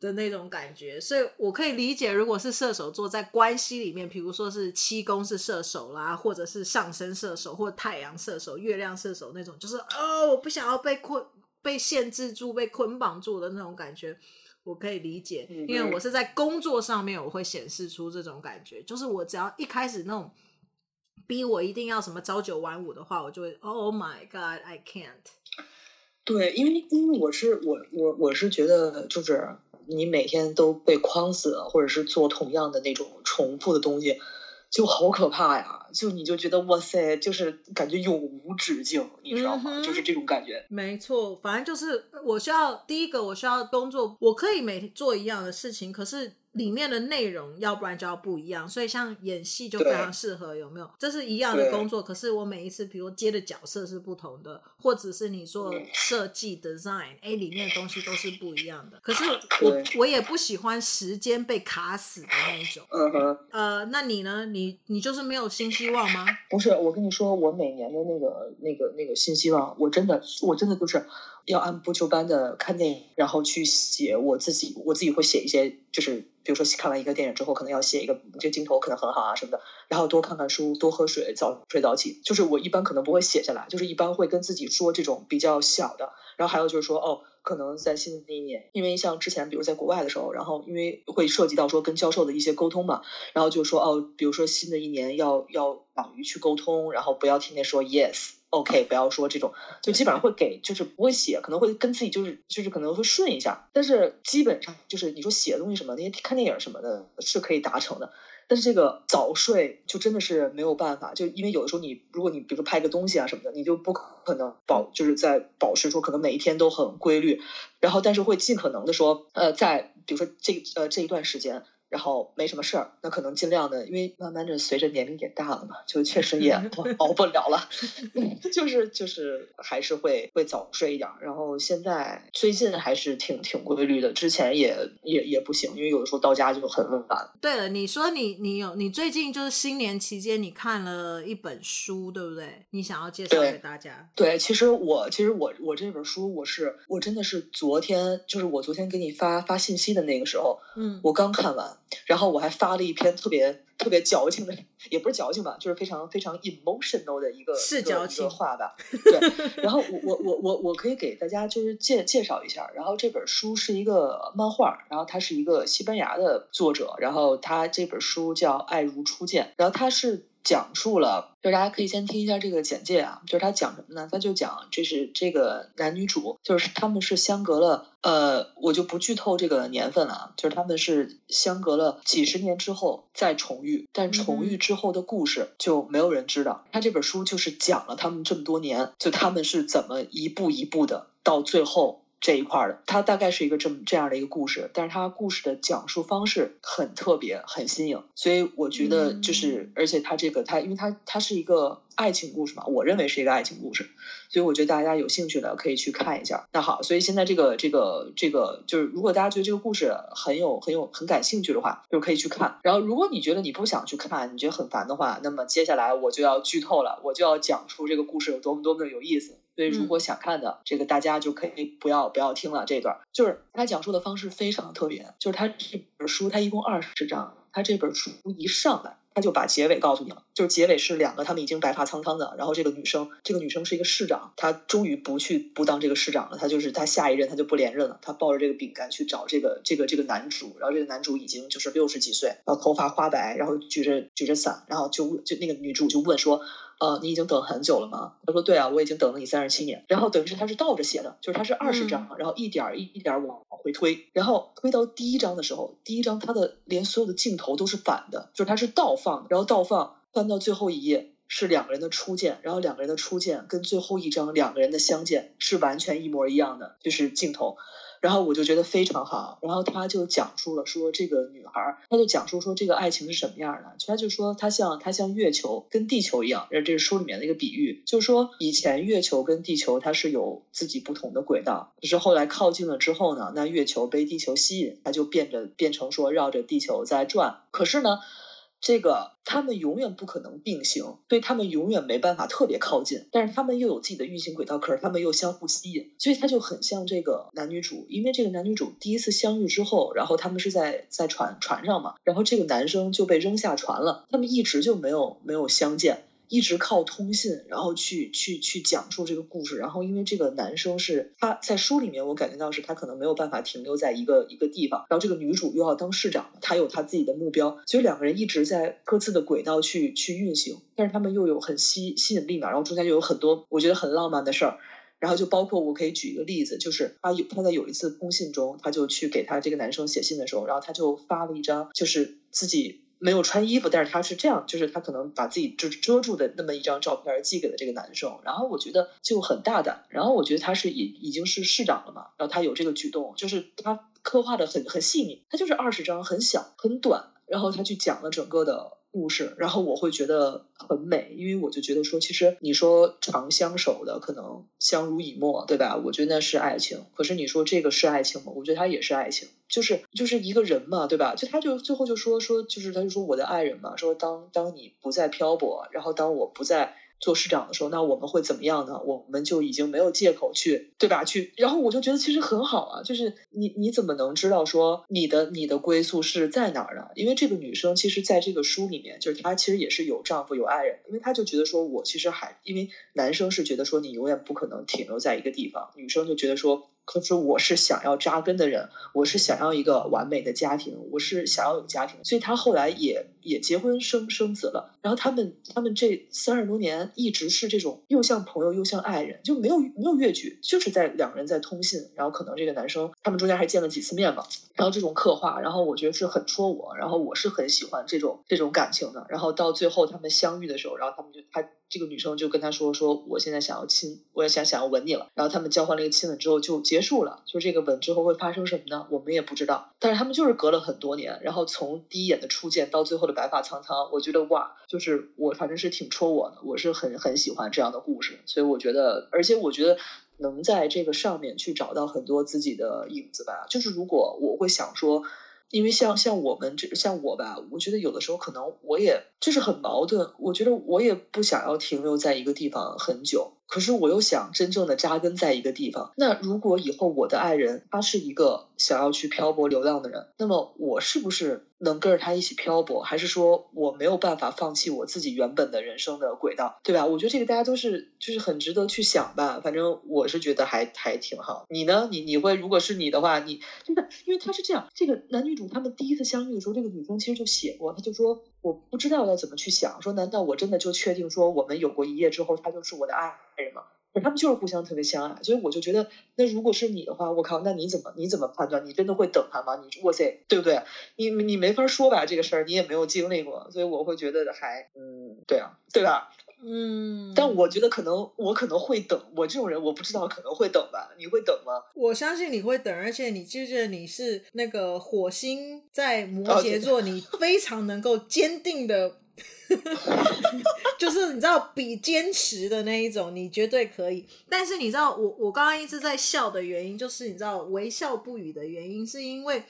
的那种感觉，所以我可以理解，如果是射手座在关系里面，比如说是七宫是射手啦，或者是上升射手，或太阳射手、月亮射手那种，就是哦，我不想要被困、被限制住、被捆绑住的那种感觉，我可以理解，因为我是在工作上面，我会显示出这种感觉，就是我只要一开始那种逼我一定要什么朝九晚五的话，我就会 Oh my God, I can't。对，因为因为我是我我我是觉得就是。你每天都被框死，或者是做同样的那种重复的东西，就好可怕呀！就你就觉得哇塞，就是感觉永无止境，你知道吗？嗯、就是这种感觉。没错，反正就是我需要第一个，我需要工作，我可以每天做一样的事情，可是。里面的内容，要不然就要不一样，所以像演戏就非常适合，有没有？这是一样的工作，可是我每一次，比如接的角色是不同的，或者是你做设计 design，哎，里面的东西都是不一样的。可是我我也不喜欢时间被卡死的那一种。嗯哼。呃，那你呢？你你就是没有新希望吗？不是，我跟你说，我每年的那个那个那个新希望，我真的我真的就是。要按部就班的看电影，然后去写我自己，我自己会写一些，就是比如说看完一个电影之后，可能要写一个这个镜头可能很好啊什么的，然后多看看书，多喝水，早睡早起。就是我一般可能不会写下来，就是一般会跟自己说这种比较小的。然后还有就是说，哦，可能在新的一年，因为像之前比如在国外的时候，然后因为会涉及到说跟教授的一些沟通嘛，然后就说哦，比如说新的一年要要勇于去沟通，然后不要天天说 yes。OK，不要说这种，就基本上会给，就是不会写，可能会跟自己就是就是可能会顺一下，但是基本上就是你说写东西什么那些看电影什么的是可以达成的，但是这个早睡就真的是没有办法，就因为有的时候你如果你比如说拍个东西啊什么的，你就不可能保就是在保持说可能每一天都很规律，然后但是会尽可能的说呃在比如说这呃这一段时间。然后没什么事儿，那可能尽量的，因为慢慢的随着年龄也大了嘛，就确实也 熬不了了，就是就是还是会会早睡一点。然后现在最近还是挺挺规律的，之前也也也不行，因为有的时候到家就很晚。对了，你说你你有你最近就是新年期间你看了一本书，对不对？你想要介绍给大家？对，对，其实我其实我我这本书我是我真的是昨天就是我昨天给你发发信息的那个时候，嗯，我刚看完。然后我还发了一篇特别特别矫情的，也不是矫情吧，就是非常非常 emotional 的一个是矫情一个话吧。对，然后我我我我我可以给大家就是介介绍一下。然后这本书是一个漫画，然后它是一个西班牙的作者，然后他这本书叫《爱如初见》，然后他是。讲述了，就是大家可以先听一下这个简介啊，就是他讲什么呢？他就讲这是这个男女主，就是他们是相隔了，呃，我就不剧透这个年份了啊，就是他们是相隔了几十年之后再重遇，但重遇之后的故事就没有人知道。他这本书就是讲了他们这么多年，就他们是怎么一步一步的到最后。这一块的。它大概是一个这么这样的一个故事，但是它故事的讲述方式很特别，很新颖，所以我觉得就是，嗯、而且它这个它，因为它它是一个。爱情故事嘛，我认为是一个爱情故事，所以我觉得大家有兴趣的可以去看一下。那好，所以现在这个这个这个就是，如果大家觉得这个故事很有很有很感兴趣的话，就可以去看。然后，如果你觉得你不想去看，你觉得很烦的话，那么接下来我就要剧透了，我就要讲出这个故事有多么多么的有意思。所以，如果想看的、嗯、这个，大家就可以不要不要听了这段。就是他讲述的方式非常特别，就是他这本书他一共二十章，他这本书一上来。他就把结尾告诉你了，就是结尾是两个他们已经白发苍苍的，然后这个女生，这个女生是一个市长，她终于不去不当这个市长了，她就是她下一任她就不连任了，她抱着这个饼干去找这个这个这个男主，然后这个男主已经就是六十几岁，然后头发花白，然后举着举着伞，然后就就那个女主就问说。呃，你已经等很久了吗？他说对啊，我已经等了你三十七年。然后等于是他是倒着写的，就是他是二十章，嗯、然后一点一一点往回推，然后推到第一章的时候，第一章他的连所有的镜头都是反的，就是他是倒放，然后倒放翻到最后一页是两个人的初见，然后两个人的初见跟最后一章两个人的相见是完全一模一样的，就是镜头。然后我就觉得非常好，然后他就讲述了说这个女孩，他就讲述说这个爱情是什么样的，他就说他像他像月球跟地球一样，这是书里面的一个比喻，就是说以前月球跟地球它是有自己不同的轨道，可是后来靠近了之后呢，那月球被地球吸引，它就变着变成说绕着地球在转，可是呢。这个他们永远不可能并行，所以他们永远没办法特别靠近，但是他们又有自己的运行轨道，可是他们又相互吸引，所以他就很像这个男女主，因为这个男女主第一次相遇之后，然后他们是在在船船上嘛，然后这个男生就被扔下船了，他们一直就没有没有相见。一直靠通信，然后去去去讲述这个故事。然后，因为这个男生是他在书里面，我感觉到是他可能没有办法停留在一个一个地方。然后，这个女主又要当市长，她有她自己的目标，所以两个人一直在各自的轨道去去运行。但是他们又有很吸吸引力嘛，然后中间又有很多我觉得很浪漫的事儿。然后就包括我可以举一个例子，就是他有他在有一次通信中，他就去给他这个男生写信的时候，然后他就发了一张就是自己。没有穿衣服，但是他是这样，就是他可能把自己遮遮住的那么一张照片寄给了这个男生，然后我觉得就很大胆，然后我觉得他是已已经是市长了嘛，然后他有这个举动，就是他刻画的很很细腻，他就是二十张很小很短，然后他去讲了整个的。故事，然后我会觉得很美，因为我就觉得说，其实你说长相守的可能相濡以沫，对吧？我觉得那是爱情。可是你说这个是爱情吗？我觉得它也是爱情，就是就是一个人嘛，对吧？就他就最后就说说，就是他就说我的爱人嘛，说当当你不再漂泊，然后当我不再。做市长的时候，那我们会怎么样呢？我们就已经没有借口去，对吧？去，然后我就觉得其实很好啊，就是你你怎么能知道说你的你的归宿是在哪儿呢？因为这个女生其实在这个书里面，就是她其实也是有丈夫有爱人，因为她就觉得说我其实还，因为男生是觉得说你永远不可能停留在一个地方，女生就觉得说。可是我是想要扎根的人，我是想要一个完美的家庭，我是想要有家庭，所以他后来也也结婚生生子了。然后他们他们这三十多年一直是这种又像朋友又像爱人，就没有没有越矩，就是在两个人在通信。然后可能这个男生他们中间还见了几次面嘛。然后这种刻画，然后我觉得是很戳我，然后我是很喜欢这种这种感情的。然后到最后他们相遇的时候，然后他们就他。这个女生就跟他说：“说我现在想要亲，我也想想要吻你了。”然后他们交换了一个亲吻之后就结束了。就这个吻之后会发生什么呢？我们也不知道。但是他们就是隔了很多年，然后从第一眼的初见到最后的白发苍苍，我觉得哇，就是我反正是挺戳我的，我是很很喜欢这样的故事。所以我觉得，而且我觉得能在这个上面去找到很多自己的影子吧。就是如果我会想说。因为像像我们这像我吧，我觉得有的时候可能我也就是很矛盾。我觉得我也不想要停留在一个地方很久，可是我又想真正的扎根在一个地方。那如果以后我的爱人他是一个想要去漂泊流浪的人，那么我是不是？能跟着他一起漂泊，还是说我没有办法放弃我自己原本的人生的轨道，对吧？我觉得这个大家都是就是很值得去想吧。反正我是觉得还还挺好。你呢？你你会如果是你的话，你真的，因为他是这样，这个男女主他们第一次相遇的时候，这个女生其实就写过，他就说我不知道要怎么去想，说难道我真的就确定说我们有过一夜之后，他就是我的爱人吗？可他们就是互相特别相爱，所以我就觉得，那如果是你的话，我靠，那你怎么你怎么判断？你真的会等他吗？你哇塞，对不对？你你没法说吧，这个事儿你也没有经历过，所以我会觉得还嗯，对啊，对吧？嗯，但我觉得可能我可能会等，我这种人我不知道可能会等吧？你会等吗？我相信你会等，而且你记不记得你是那个火星在摩羯座，你非常能够坚定的，就是你知道比坚持的那一种，你绝对可以。但是你知道我我刚刚一直在笑的原因，就是你知道微笑不语的原因，是因为。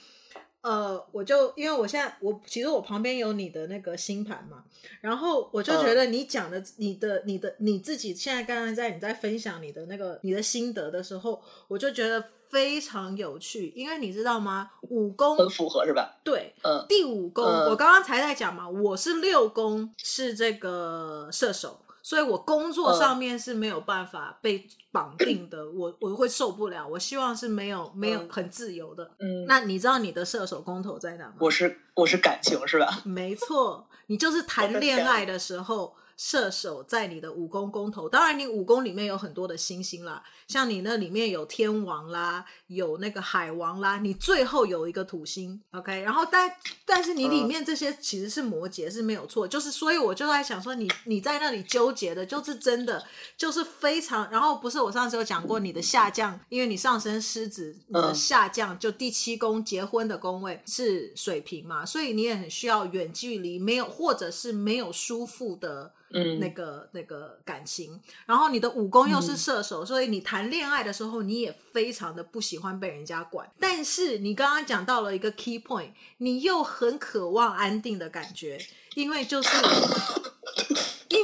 呃，我就因为我现在我其实我旁边有你的那个星盘嘛，然后我就觉得你讲的、uh, 你的你的你自己现在刚刚在你在分享你的那个你的心得的时候，我就觉得非常有趣，因为你知道吗？五宫很符合是吧？对，嗯、uh,，第五宫、uh, 我刚刚才在讲嘛，我是六宫是这个射手。所以我工作上面是没有办法被绑定的，嗯、我我会受不了。我希望是没有没有很自由的。嗯，那你知道你的射手宫头在哪吗？我是我是感情是吧？没错，你就是谈恋爱的时候。射手在你的五宫宫头，当然你五宫里面有很多的星星啦，像你那里面有天王啦，有那个海王啦，你最后有一个土星，OK，然后但但是你里面这些其实是摩羯是没有错，就是所以我就在想说你你在那里纠结的就是真的就是非常，然后不是我上次有讲过你的下降，因为你上升狮子，你的下降就第七宫结婚的宫位是水平嘛，所以你也很需要远距离没有或者是没有舒服的。嗯，那个那个感情，然后你的武功又是射手，嗯，所以你谈恋爱的时候，你也非常的不喜欢被人家管。但是你刚刚讲到了一个 key point，你又很渴望安定的感觉，因为就是。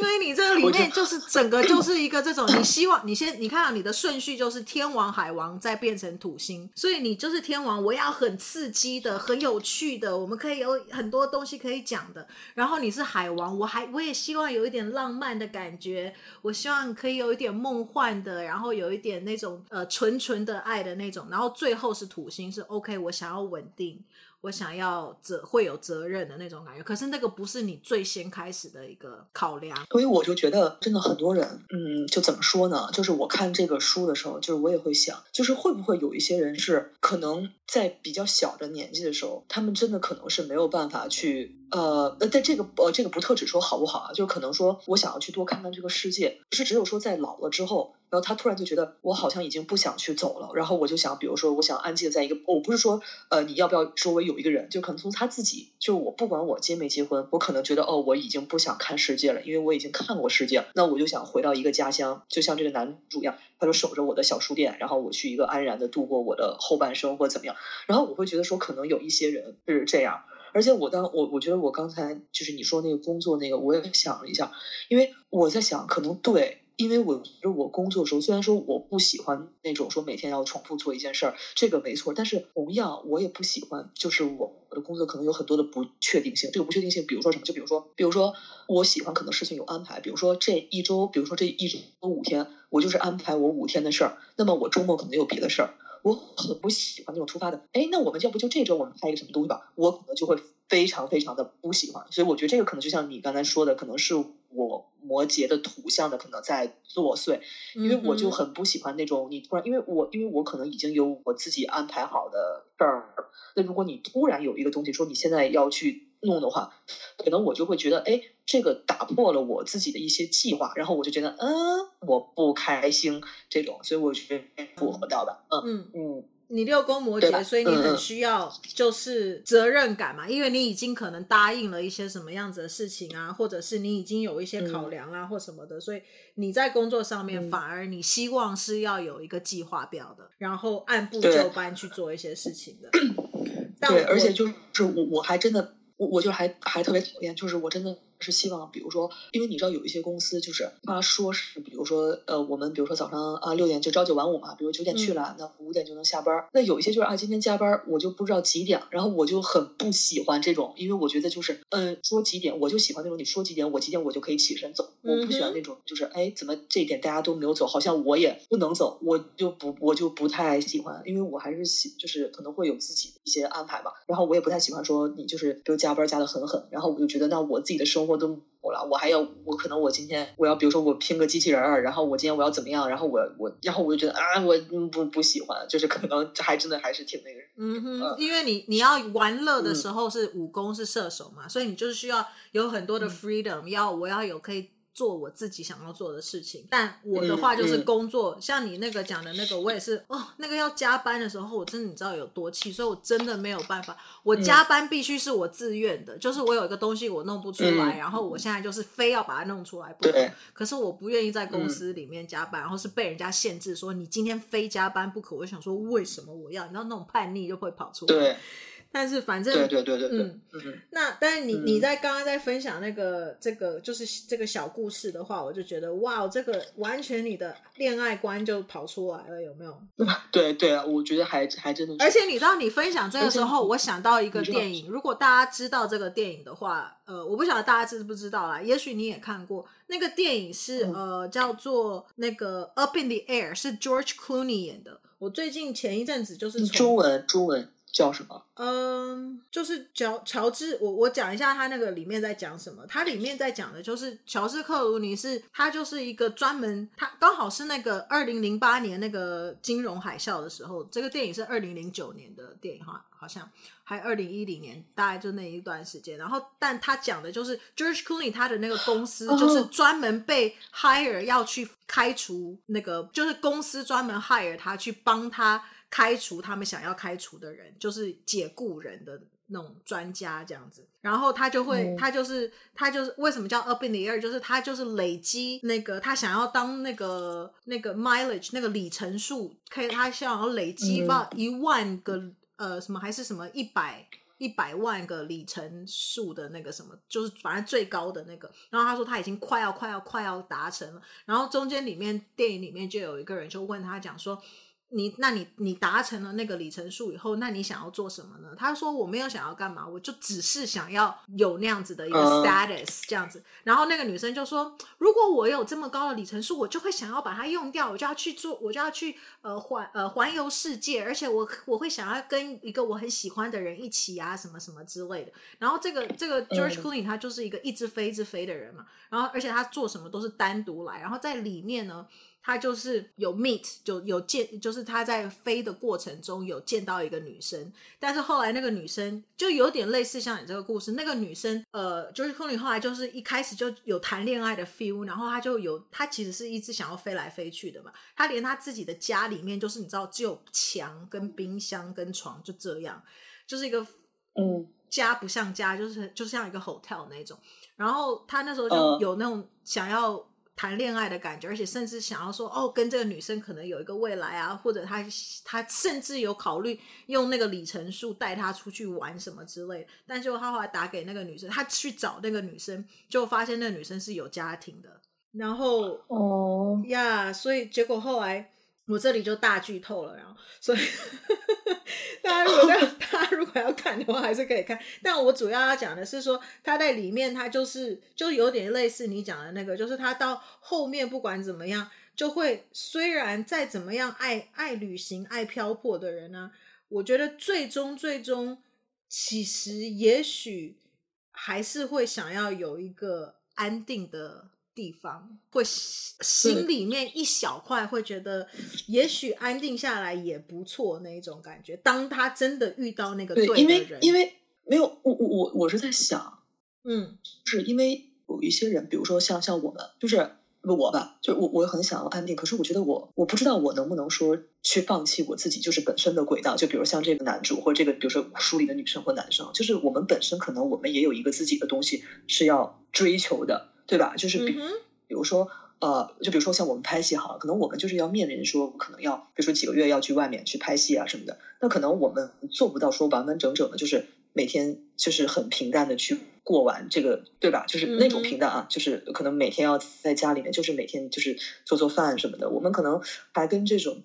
因为你这个里面就是整个就是一个这种，你希望你先你看到你的顺序就是天王海王再变成土星，所以你就是天王，我要很刺激的、很有趣的，我们可以有很多东西可以讲的。然后你是海王，我还我也希望有一点浪漫的感觉，我希望可以有一点梦幻的，然后有一点那种呃纯纯的爱的那种。然后最后是土星，是 OK，我想要稳定。我想要责会有责任的那种感觉，可是那个不是你最先开始的一个考量。所以我就觉得，真的很多人，嗯，就怎么说呢？就是我看这个书的时候，就是我也会想，就是会不会有一些人是可能在比较小的年纪的时候，他们真的可能是没有办法去。呃，但，这个呃，这个不特指说好不好啊，就可能说我想要去多看看这个世界，是只有说在老了之后，然后他突然就觉得我好像已经不想去走了，然后我就想，比如说我想安静的在一个，我不是说呃你要不要周围有一个人，就可能从他自己，就我不管我结没结婚，我可能觉得哦我已经不想看世界了，因为我已经看过世界了，那我就想回到一个家乡，就像这个男主一样，他就守着我的小书店，然后我去一个安然的度过我的后半生或怎么样，然后我会觉得说可能有一些人是这样。而且我当我我觉得我刚才就是你说那个工作那个，我也想了一下，因为我在想，可能对，因为我觉得我工作的时候，虽然说我不喜欢那种说每天要重复做一件事儿，这个没错，但是同样我也不喜欢，就是我的工作可能有很多的不确定性。这个不确定性，比如说什么？就比如说，比如说我喜欢可能事情有安排，比如说这一周，比如说这一周五天，我就是安排我五天的事儿，那么我周末可能有别的事儿。我很不喜欢那种突发的，哎，那我们要不就这周我们拍一个什么东西吧？我可能就会非常非常的不喜欢，所以我觉得这个可能就像你刚才说的，可能是我摩羯的土象的可能在作祟，因为我就很不喜欢那种你突然，因为我因为我可能已经有我自己安排好的事儿，那如果你突然有一个东西说你现在要去弄的话，可能我就会觉得，哎，这个打破了我自己的一些计划，然后我就觉得，嗯，我不开心这种，所以我觉得符合到的，嗯。嗯。嗯你六宫摩羯，所以你很需要就是责任感嘛，嗯，因为你已经可能答应了一些什么样子的事情啊，或者是你已经有一些考量啊，或什么的，嗯，所以你在工作上面反而你希望是要有一个计划表的，然后按部就班去做一些事情的。对，而且就是我我还真的我我就还还特别讨厌，就是我真的。是希望，比如说，因为你知道有一些公司，就是他说是，比如说，呃，我们比如说早上啊六点就朝九晚五嘛，比如九点去了，那五点就能下班。那有一些就是啊，今天加班，我就不知道几点，然后我就很不喜欢这种，因为我觉得就是，嗯、呃，说几点我就喜欢那种，你说几点我几点我就可以起身走，我不喜欢那种就是，哎，怎么这一点大家都没有走，好像我也不能走，我就不我就不太喜欢，因为我还是喜就是可能会有自己的一些安排吧，然后我也不太喜欢说你就是比如加班加的很狠，然后我就觉得那我自己的生活。我都我了，我还要我可能我今天我要比如说我拼个机器人儿，然后我今天我要怎么样，然后我我然后我就觉得啊，我不不喜欢，就是可能还真的还是挺那个。嗯哼，嗯，因为你你要玩乐的时候是武功是射手嘛，嗯，所以你就是需要有很多的 freedom，嗯，要我要有可以做我自己想要做的事情。但我的话就是工作，嗯嗯、像你那个讲的那个，我也是哦，那个要加班的时候，我真的你知道有多气，所以我真的没有办法，我加班必须是我自愿的，嗯、就是我有一个东西我弄不出来，嗯、然后我现在就是非要把它弄出来不可。可是我不愿意在公司里面加班，嗯、然后是被人家限制说你今天非加班不可。我想说为什么我要？你知道那种叛逆就会跑出来。对。但是反正对对对对对，嗯嗯，那但是你你在刚刚在分享那个这个就是这个小故事的话，我就觉得哇，这个完全你的恋爱观就跑出来了，有没有？对对啊，我觉得还还真的是。而且你知道，你分享这个时候，我想到一个电影，如果大家知道这个电影的话，呃，我不晓得大家知不知道啦，也许你也看过那个电影是呃叫做那个 Up in the Air，是 George Clooney 演的。我最近前一阵子就是中文中文。叫什么？嗯，就是乔乔治，我我讲一下他那个里面在讲什么。他里面在讲的就是乔治克鲁尼是，他就是一个专门，他刚好是那个二零零八年那个金融海啸的时候，这个电影是二零零九年的电影哈，好像还二零一零年，大概就那一段时间。然后，但他讲的就是 George Clooney 他的那个公司就是专门被 hire 要去开除那个，就是公司专门 hire 他去帮他。开除他们想要开除的人，就是解雇人的那种专家这样子，然后他就会，嗯、他就是他就是为什么叫 up in the air，就是他就是累积那个他想要当那个那个 mileage 那个里程数，可以他想要累积到一万个、嗯、呃什么还是什么一百一百万个里程数的那个什么，就是反正最高的那个。然后他说他已经快要快要快要达成了，然后中间里面电影里面就有一个人就问他讲说。你那你你达成了那个里程数以后，那你想要做什么呢？他说我没有想要干嘛，我就只是想要有那样子的一个 status 这样子。然后那个女生就说，如果我有这么高的里程数，我就会想要把它用掉，我就要去做，我就要去呃环呃环游世界，而且我我会想要跟一个我很喜欢的人一起啊，什么什么之类的。然后这个这个 George Clooney 他就是一个一直飞一直飞的人嘛，然后而且他做什么都是单独来，然后在里面呢。他就是有 meet，就有见，就是他在飞的过程中有见到一个女生，但是后来那个女生就有点类似像你这个故事，那个女生呃，就是 Clooney 后来就是一开始就有谈恋爱的 feel，然后他就有他其实是一直想要飞来飞去的嘛，他连他自己的家里面就是你知道只有墙跟冰箱跟床就这样，就是一个嗯家不像家，就是就像一个 hotel 那种，然后他那时候就有那种想要。谈恋爱的感觉，而且甚至想要说哦，跟这个女生可能有一个未来啊，或者他他甚至有考虑用那个里程数带她出去玩什么之类的。但就他后来打给那个女生，他去找那个女生，就发现那个女生是有家庭的。然后哦呀，所以结果后来。我这里就大剧透了，然后所以 大家如果要大家如果要看的话，还是可以看。但我主要要讲的是说，他在里面他就是就有点类似你讲的那个，就是他到后面不管怎么样，就会虽然再怎么样爱 爱旅行、爱漂泊的人呢，我觉得最终最终其实也许还是会想要有一个安定的。地方会心里面一小块会觉得，也许安定下来也不错那一种感觉。当他真的遇到那个对的人，因为因为没有我我我我是在想，嗯，是因为有一些人，比如说像像我们，就是我吧，就我我很想要安定，可是我觉得我我不知道我能不能说去放弃我自己就是本身的轨道。就比如像这个男主或者这个比如说书里的女生或男生，就是我们本身可能我们也有一个自己的东西是要追求的。对吧？就是比，比如说，呃，就比如说像我们拍戏哈，可能我们就是要面临说，可能要，比如说几个月要去外面去拍戏啊什么的，那可能我们做不到说完完整整的，就是每天就是很平淡的去过完这个，对吧？就是那种平淡啊，就是可能每天要在家里面，就是每天就是做做饭什么的，我们可能还跟这种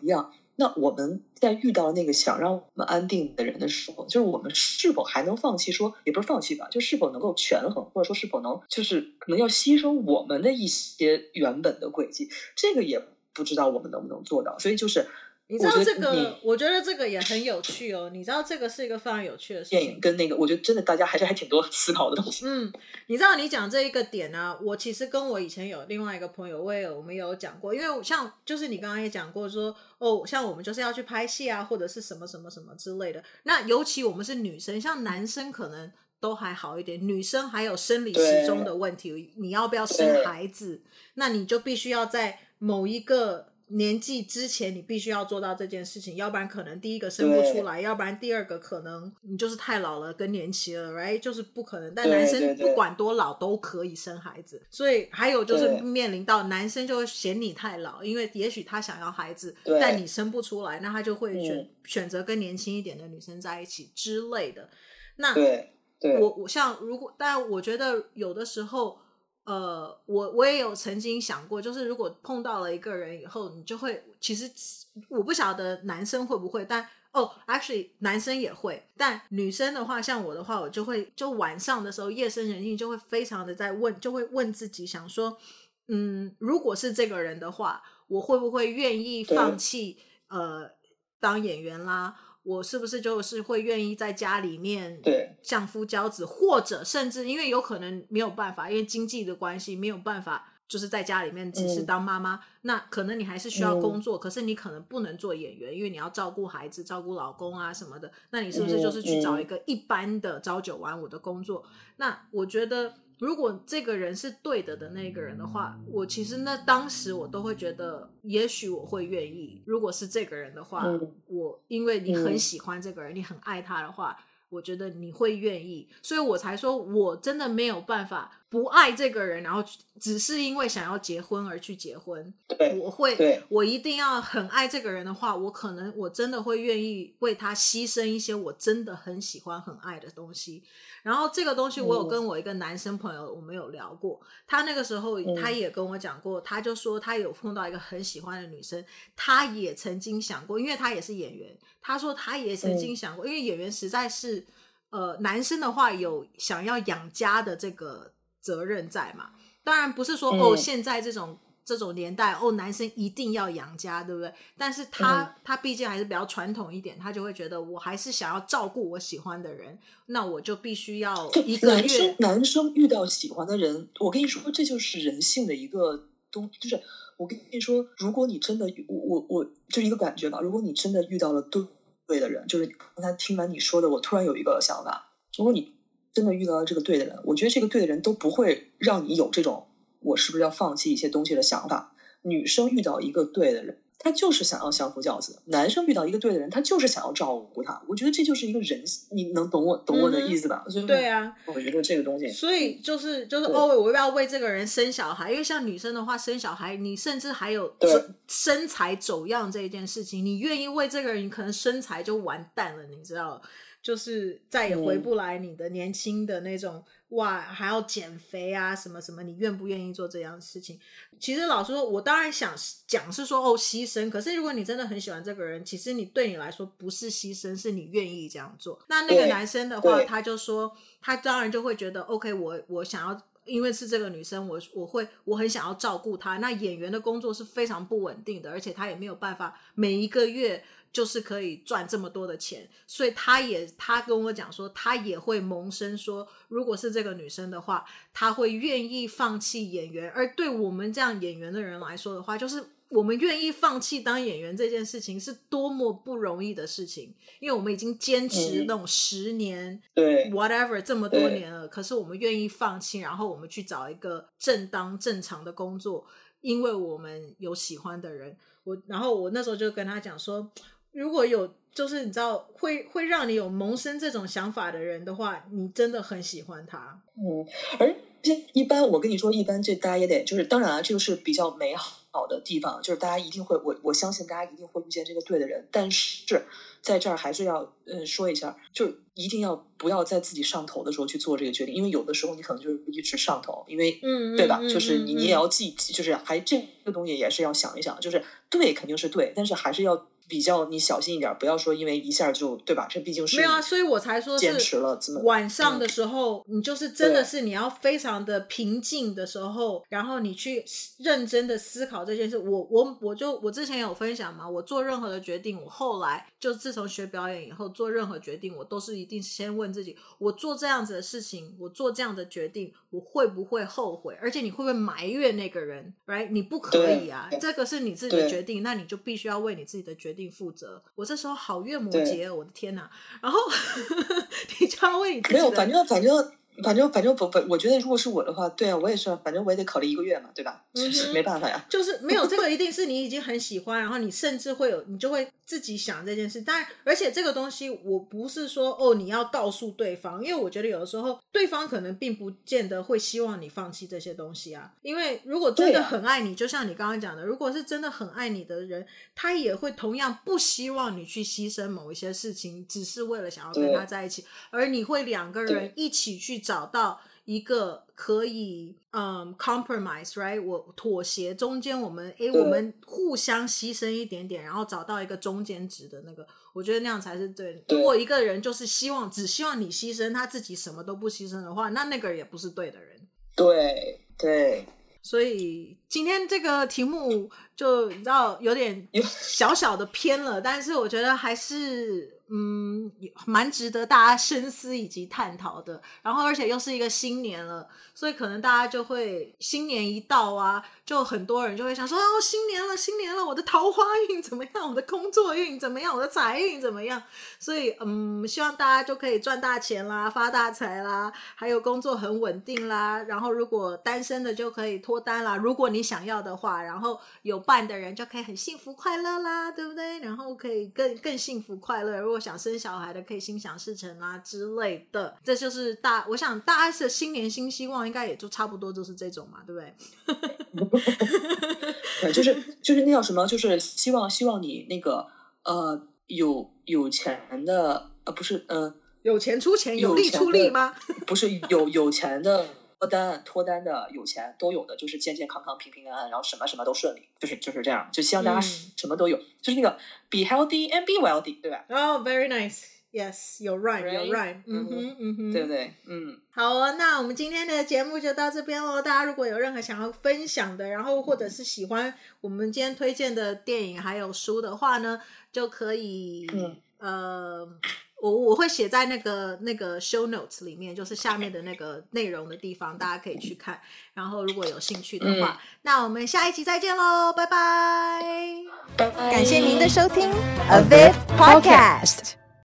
一样。那我们在遇到那个想让我们安定的人的时候，就是我们是否还能放弃说？也不是放弃吧，就是否能够权衡，或者说是否能，就是可能要牺牲我们的一些原本的轨迹，这个也不知道我们能不能做到。所以就是。你知道这个，我觉得这个也很有趣哦。你知道这个是一个非常有趣的事情。电影跟那个，我觉得真的大家还是还挺多思考的东西。嗯，你知道你讲这一个点呢、啊，我其实跟我以前有另外一个朋友，我也有我们有讲过，因为像就是你刚刚也讲过说，哦，像我们就是要去拍戏啊，或者是什么什么什么之类的。那尤其我们是女生，像男生可能都还好一点，女生还有生理时钟的问题，你要不要生孩子？那你就必须要在某一个年纪之前，你必须要做到这件事情，要不然可能第一个生不出来，要不然第二个可能你就是太老了更年期了，right？就是不可能。但男生不管多老都可以生孩子，所以还有就是面临到男生就会嫌你太老，因为也许他想要孩子，但你生不出来，那他就会选、嗯、选择跟年轻一点的女生在一起之类的。那对。对我我像如果，但我觉得有的时候，呃，我我也有曾经想过，就是如果碰到了一个人以后，你就会其实我不晓得男生会不会，但哦，oh，actually 男生也会，但女生的话，像我的话，我就会就晚上的时候夜深人静，就会非常的在问，就会问自己，想说，嗯，如果是这个人的话，我会不会愿意放弃呃当演员啦？我是不是就是会愿意在家里面相夫教子，或者甚至因为有可能没有办法，因为经济的关系没有办法，就是在家里面只是当妈妈，嗯、那可能你还是需要工作，嗯、可是你可能不能做演员，因为你要照顾孩子、照顾老公啊什么的。那你是不是就是去找一个一般的朝九晚五的工作？嗯、那我觉得。如果这个人是对的的那个人的话，我其实那当时我都会觉得，也许我会愿意。如果是这个人的话，嗯、我因为你很喜欢这个人，嗯、你很爱他的话。我觉得你会愿意，所以我才说，我真的没有办法不爱这个人，然后只是因为想要结婚而去结婚。对，我会，我一定要很爱这个人的话，我可能我真的会愿意为他牺牲一些我真的很喜欢、很爱的东西。然后这个东西，我有跟我一个男生朋友，我们有聊过，嗯、他那个时候他也跟我讲过，他就说他有碰到一个很喜欢的女生，他也曾经想过，因为他也是演员。他说他也曾经想过，因为演员实在是，呃，男生的话有想要养家的这个责任在嘛。当然不是说哦，现在这种这种年代哦，男生一定要养家，对不对？但是他他毕竟还是比较传统一点，他就会觉得我还是想要照顾我喜欢的人，那我就必须要一个月。男生男生遇到喜欢的人，我跟你说，这就是人性的一个东，就是我跟你说，如果你真的，我我我就一个感觉吧，如果你真的遇到了对。对的人，就是刚才听完你说的，我突然有一个想法：如果你真的遇到了这个对的人，我觉得这个对的人都不会让你有这种我是不是要放弃一些东西的想法。女生遇到一个对的人，她就是想要相夫教子；男生遇到一个对的人，他就是想要照顾她。我觉得这就是一个人，你能懂我懂我的意思吧？嗯、对啊，我觉得这个东西，所以就是就是哦，我要不要为这个人生小孩？因为像女生的话，生小孩，你甚至还有身材走样这一件事情，你愿意为这个人，你可能身材就完蛋了，你知道？就是再也回不来你的年轻的那种。哇，还要减肥啊，什么什么？你愿不愿意做这样的事情？其实老实说，我当然想讲是说哦，牺牲。可是如果你真的很喜欢这个人，其实你对你来说不是牺牲，是你愿意这样做。那那个男生的话，他就说，他当然就会觉得，OK，我我想要，因为是这个女生，我我会我很想要照顾她。那演员的工作是非常不稳定的，而且他也没有办法每一个月。就是可以赚这么多的钱，所以他也他跟我讲说，他也会萌生说，如果是这个女生的话，他会愿意放弃演员。而对我们这样演员的人来说的话，就是我们愿意放弃当演员这件事情是多么不容易的事情，因为我们已经坚持那种十年，嗯、对，whatever 这么多年了，可是我们愿意放弃，然后我们去找一个正当正常的工作，因为我们有喜欢的人。我然后我那时候就跟他讲说。如果有就是你知道会会让你有萌生这种想法的人的话，你真的很喜欢他。嗯，而且一般我跟你说，一般这大家也得就是，当然啊，这个是比较美好的地方，就是大家一定会，我我相信大家一定会遇见这个对的人。但是在这儿还是要嗯说一下，就一定要不要在自己上头的时候去做这个决定，因为有的时候你可能就是一直上头，因为嗯对吧？就是你你也要记，就是还这个东西也是要想一想，就是对肯定是对，但是还是要。比较你小心一点，不要说因为一下就对吧？这毕竟是没有啊，所以我才说坚持了。晚上的时候，嗯、你就是真的是你要非常的平静的时候，然后你去认真的思考这件事。我我我就我之前有分享嘛，我做任何的决定，我后来就自从学表演以后，做任何决定，我都是一定先问自己：我做这样子的事情，我做这样的决定，我会不会后悔？而且你会不会埋怨那个人？Right？你不可以啊，这个是你自己的决定，那你就必须要为你自己的决定。定负责。我这时候好月摩羯，我的天哪！然后你就要为你自己没有，反正反正。反正反正不不，我觉得如果是我的话，对啊，我也是，反正我也得考虑一个月嘛，对吧？嗯、是没办法呀。就是没有这个，一定是你已经很喜欢，然后你甚至会有，你就会自己想这件事。当然，而且这个东西，我不是说哦，你要告诉对方，因为我觉得有的时候对方可能并不见得会希望你放弃这些东西啊。因为如果真的很爱你，啊、就像你刚刚讲的，如果是真的很爱你的人，他也会同样不希望你去牺牲某一些事情，只是为了想要跟他在一起，而你会两个人一起去。找到一个可以嗯、um, compromise，right？我妥协，中间我们诶，我们互相牺牲一点点，然后找到一个中间值的那个，我觉得那样才是对。如果一个人就是希望只希望你牺牲，他自己什么都不牺牲的话，那那个人也不是对的人。对对。所以今天这个题目就你知道有点小小的偏了，但是我觉得还是。嗯，蛮值得大家深思以及探讨的。然后，而且又是一个新年了，所以可能大家就会新年一到啊，就很多人就会想说：哦，新年了，新年了，我的桃花运怎么样？我的工作运怎么样？我的财运怎么样？所以，嗯，希望大家就可以赚大钱啦，发大财啦，还有工作很稳定啦。然后，如果单身的就可以脱单啦，如果你想要的话，然后有伴的人就可以很幸福快乐啦，对不对？然后可以更更幸福快乐。如果想生小孩的可以心想事成啊之类的，这就是大，我想大家的新年新希望应该也就差不多就是这种嘛，对不对？对，就是就是那叫什么，就是希望希望你那个呃有有钱的呃不是呃有钱出钱有力出力吗？不是有有钱的。脱单脱单的有钱都有的，就是健健康康、平平安安，然后什么什么都顺利，就是就是这样，就希望大家什么都有，嗯、就是那个 be healthy and be wealthy，对吧？哦、oh,，very nice，yes，you're right，you're right，, right. 嗯哼嗯哼，对不对？嗯，好哦，那我们今天的节目就到这边喽。大家如果有任何想要分享的，然后或者是喜欢我们今天推荐的电影还有书的话呢，就可以，嗯呃。我我会写在那个那个 show notes 里面，就是下面的那个内容的地方，大家可以去看。然后如果有兴趣的话，嗯、那我们下一期再见喽，拜拜！拜拜！感谢您的收听，A Viv Podcast。